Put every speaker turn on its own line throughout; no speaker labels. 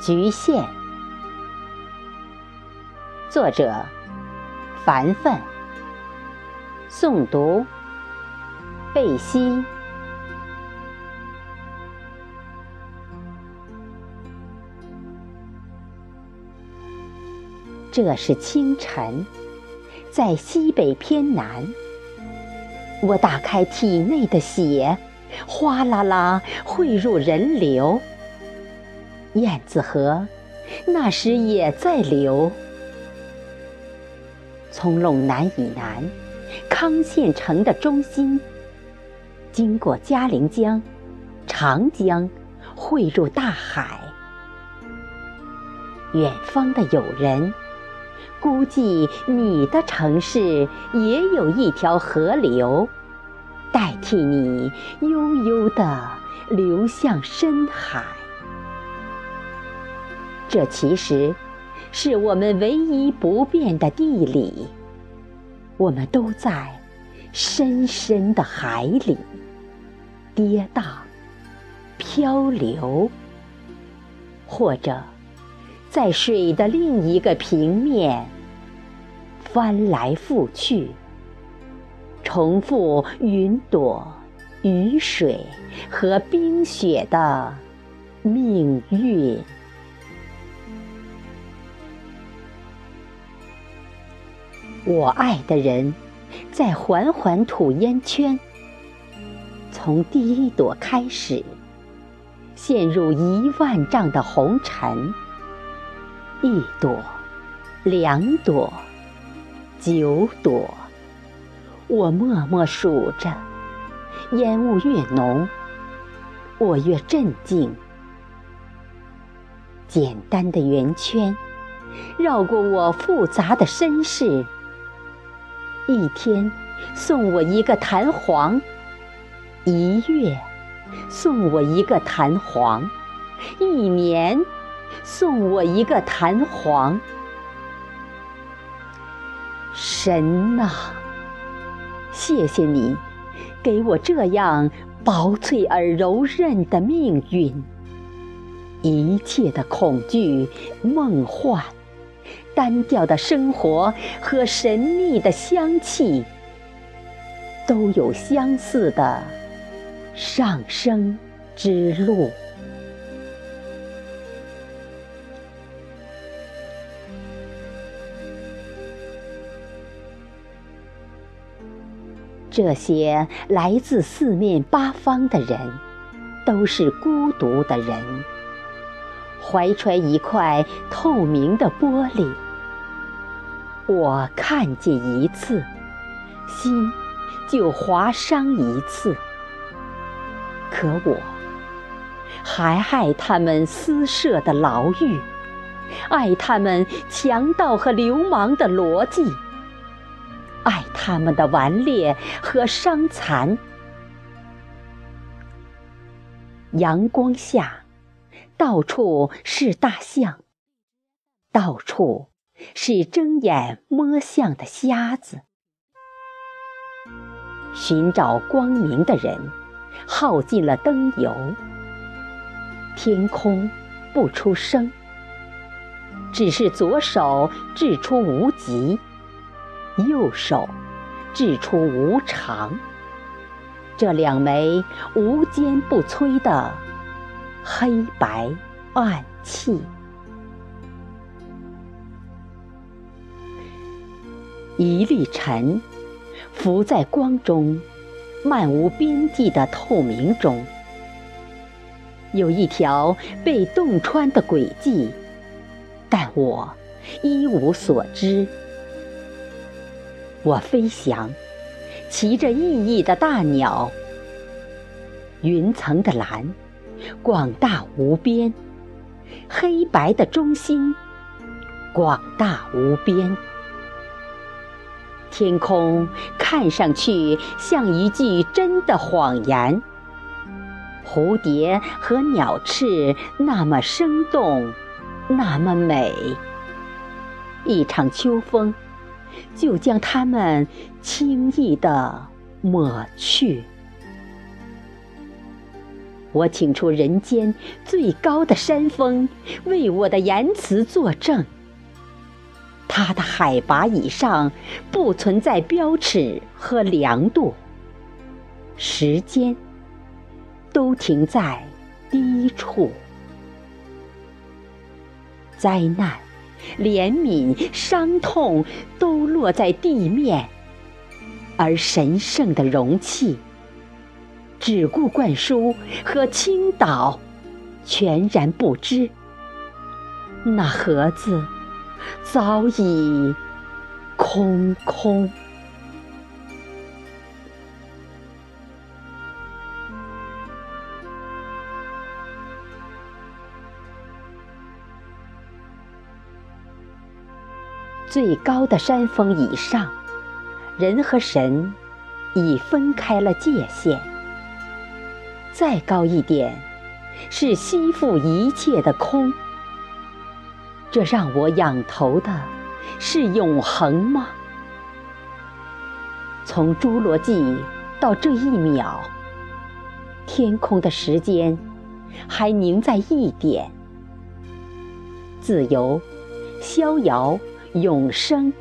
局限。作者：凡凡。诵读：贝西。这是清晨，在西北偏南。我打开体内的血，哗啦啦汇入人流。燕子河那时也在流，从陇南以南，康县城的中心，经过嘉陵江、长江，汇入大海。远方的友人，估计你的城市也有一条河流，代替你悠悠地流向深海。这其实是我们唯一不变的地理。我们都在深深的海里跌宕、漂流，或者在水的另一个平面翻来覆去，重复云朵、雨水和冰雪的命运。我爱的人，在缓缓吐烟圈。从第一朵开始，陷入一万丈的红尘。一朵，两朵，九朵，我默默数着。烟雾越浓，我越镇静。简单的圆圈，绕过我复杂的身世。一天送我一个弹簧，一月送我一个弹簧，一年送我一个弹簧。神呐，谢谢你给我这样薄脆而柔韧的命运，一切的恐惧、梦幻。单调的生活和神秘的香气，都有相似的上升之路。这些来自四面八方的人，都是孤独的人，怀揣一块透明的玻璃。我看见一次，心就划伤一次。可我还爱他们私设的牢狱，爱他们强盗和流氓的逻辑，爱他们的顽劣和伤残。阳光下，到处是大象，到处。是睁眼摸象的瞎子。寻找光明的人，耗尽了灯油。天空不出声，只是左手掷出无极，右手掷出无常。这两枚无坚不摧的黑白暗器。一粒尘，浮在光中，漫无边际的透明中，有一条被洞穿的轨迹，但我一无所知。我飞翔，骑着熠熠的大鸟，云层的蓝，广大无边；黑白的中心，广大无边。天空看上去像一句真的谎言，蝴蝶和鸟翅那么生动，那么美。一场秋风，就将它们轻易地抹去。我请出人间最高的山峰，为我的言辞作证。它的海拔以上不存在标尺和量度，时间都停在低处。灾难、怜悯、伤痛都落在地面，而神圣的容器只顾灌输和倾倒，全然不知那盒子早已空空。最高的山峰以上，人和神已分开了界限。再高一点，是吸附一切的空。这让我仰头的，是永恒吗？从侏罗纪到这一秒，天空的时间还凝在一点。自由，逍遥。永生，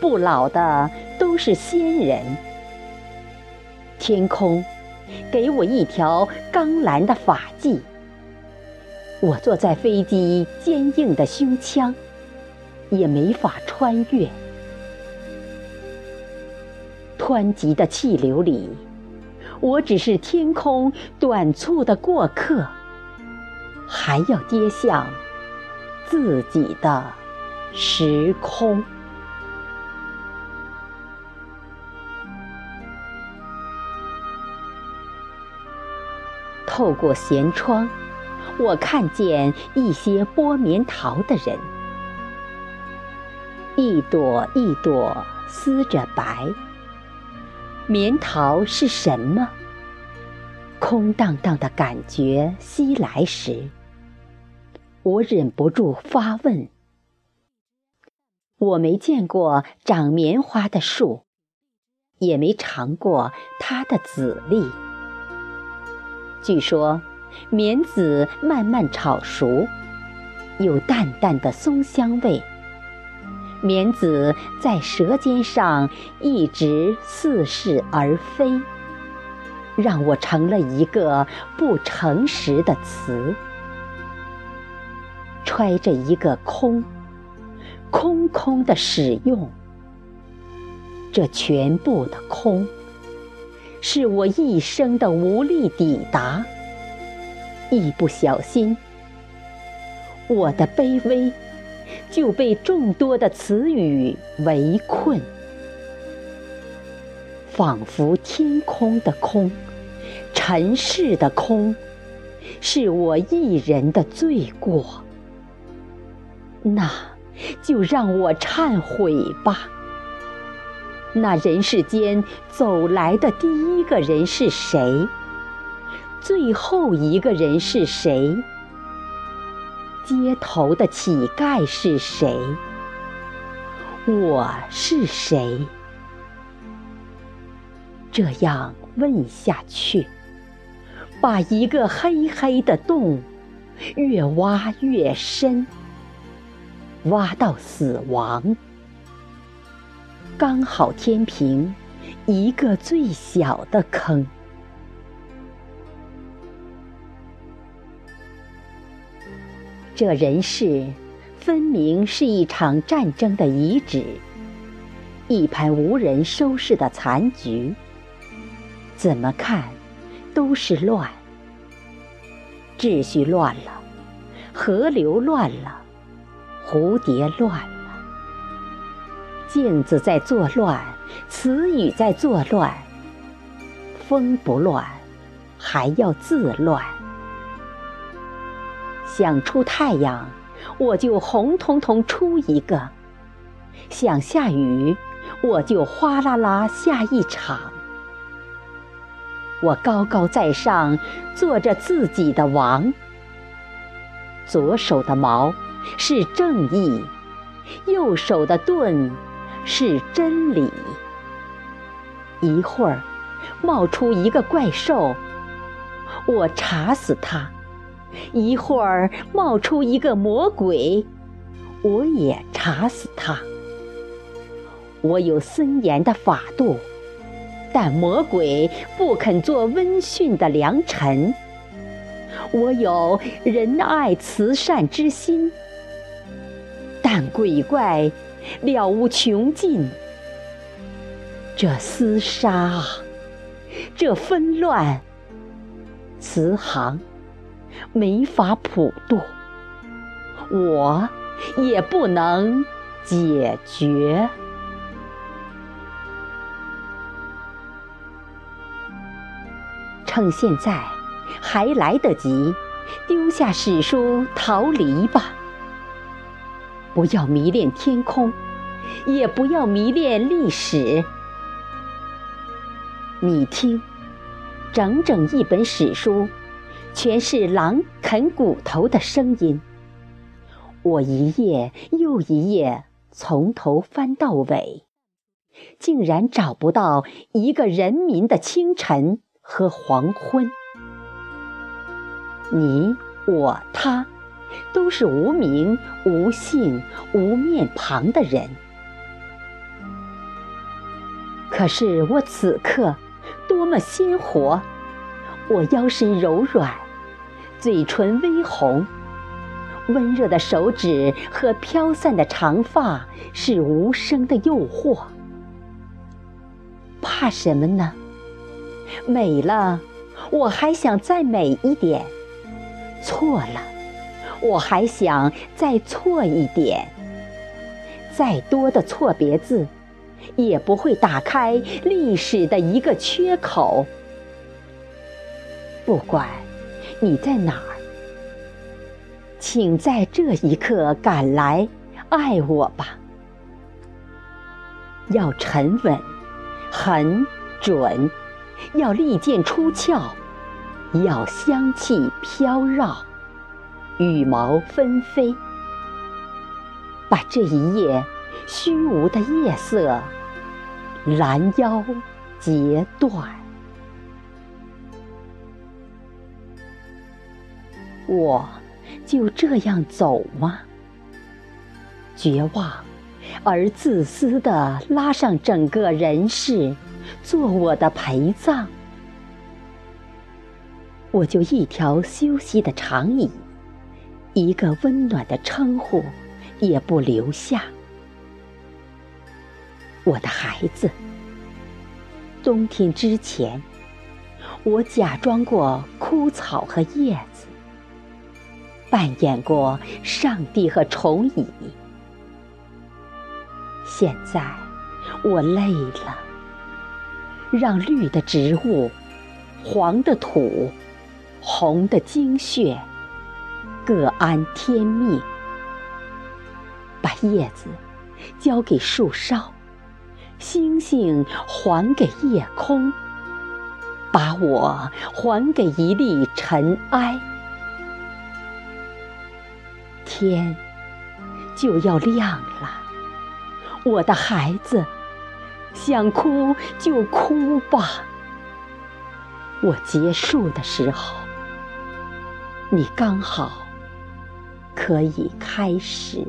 不老的都是仙人。天空，给我一条钢蓝的发髻。我坐在飞机坚硬的胸腔，也没法穿越。湍急的气流里，我只是天空短促的过客，还要跌向自己的。时空，透过舷窗，我看见一些剥棉桃的人，一朵一朵撕着白。棉桃是什么？空荡荡的感觉袭来时，我忍不住发问。我没见过长棉花的树，也没尝过它的籽粒。据说，棉籽慢慢炒熟，有淡淡的松香味。棉籽在舌尖上一直似是而非，让我成了一个不诚实的词，揣着一个空。空空的使用，这全部的空，是我一生的无力抵达。一不小心，我的卑微就被众多的词语围困，仿佛天空的空，尘世的空，是我一人的罪过。那。就让我忏悔吧。那人世间走来的第一个人是谁？最后一个人是谁？街头的乞丐是谁？我是谁？这样问下去，把一个黑黑的洞越挖越深。挖到死亡，刚好填平一个最小的坑。这人世分明是一场战争的遗址，一盘无人收拾的残局。怎么看都是乱，秩序乱了，河流乱了。蝴蝶乱了，镜子在作乱，词语在作乱。风不乱，还要自乱。想出太阳，我就红彤彤出一个；想下雨，我就哗啦啦下一场。我高高在上，做着自己的王。左手的矛。是正义，右手的盾是真理。一会儿冒出一个怪兽，我查死他；一会儿冒出一个魔鬼，我也查死他。我有森严的法度，但魔鬼不肯做温驯的良臣。我有仁爱慈善之心，但鬼怪了无穷尽。这厮杀，这纷乱，慈航没法普渡，我也不能解决。趁现在还来得及，丢下史书逃离吧！不要迷恋天空，也不要迷恋历史。你听，整整一本史书，全是狼啃骨头的声音。我一页又一页从头翻到尾，竟然找不到一个人民的清晨和黄昏。你、我、他，都是无名、无姓、无面庞的人。可是我此刻。多么鲜活！我腰身柔软，嘴唇微红，温热的手指和飘散的长发是无声的诱惑。怕什么呢？美了，我还想再美一点；错了，我还想再错一点。再多的错别字。也不会打开历史的一个缺口。不管你在哪儿，请在这一刻赶来爱我吧。要沉稳，很准；要利剑出鞘，要香气飘绕，羽毛纷飞。把这一夜虚无的夜色。拦腰截断，我就这样走吗？绝望而自私的拉上整个人世，做我的陪葬。我就一条休息的长椅，一个温暖的称呼，也不留下。我的孩子，冬天之前，我假装过枯草和叶子，扮演过上帝和虫蚁。现在我累了，让绿的植物、黄的土、红的精血各安天命，把叶子交给树梢。星星还给夜空，把我还给一粒尘埃。天就要亮了，我的孩子，想哭就哭吧。我结束的时候，你刚好可以开始。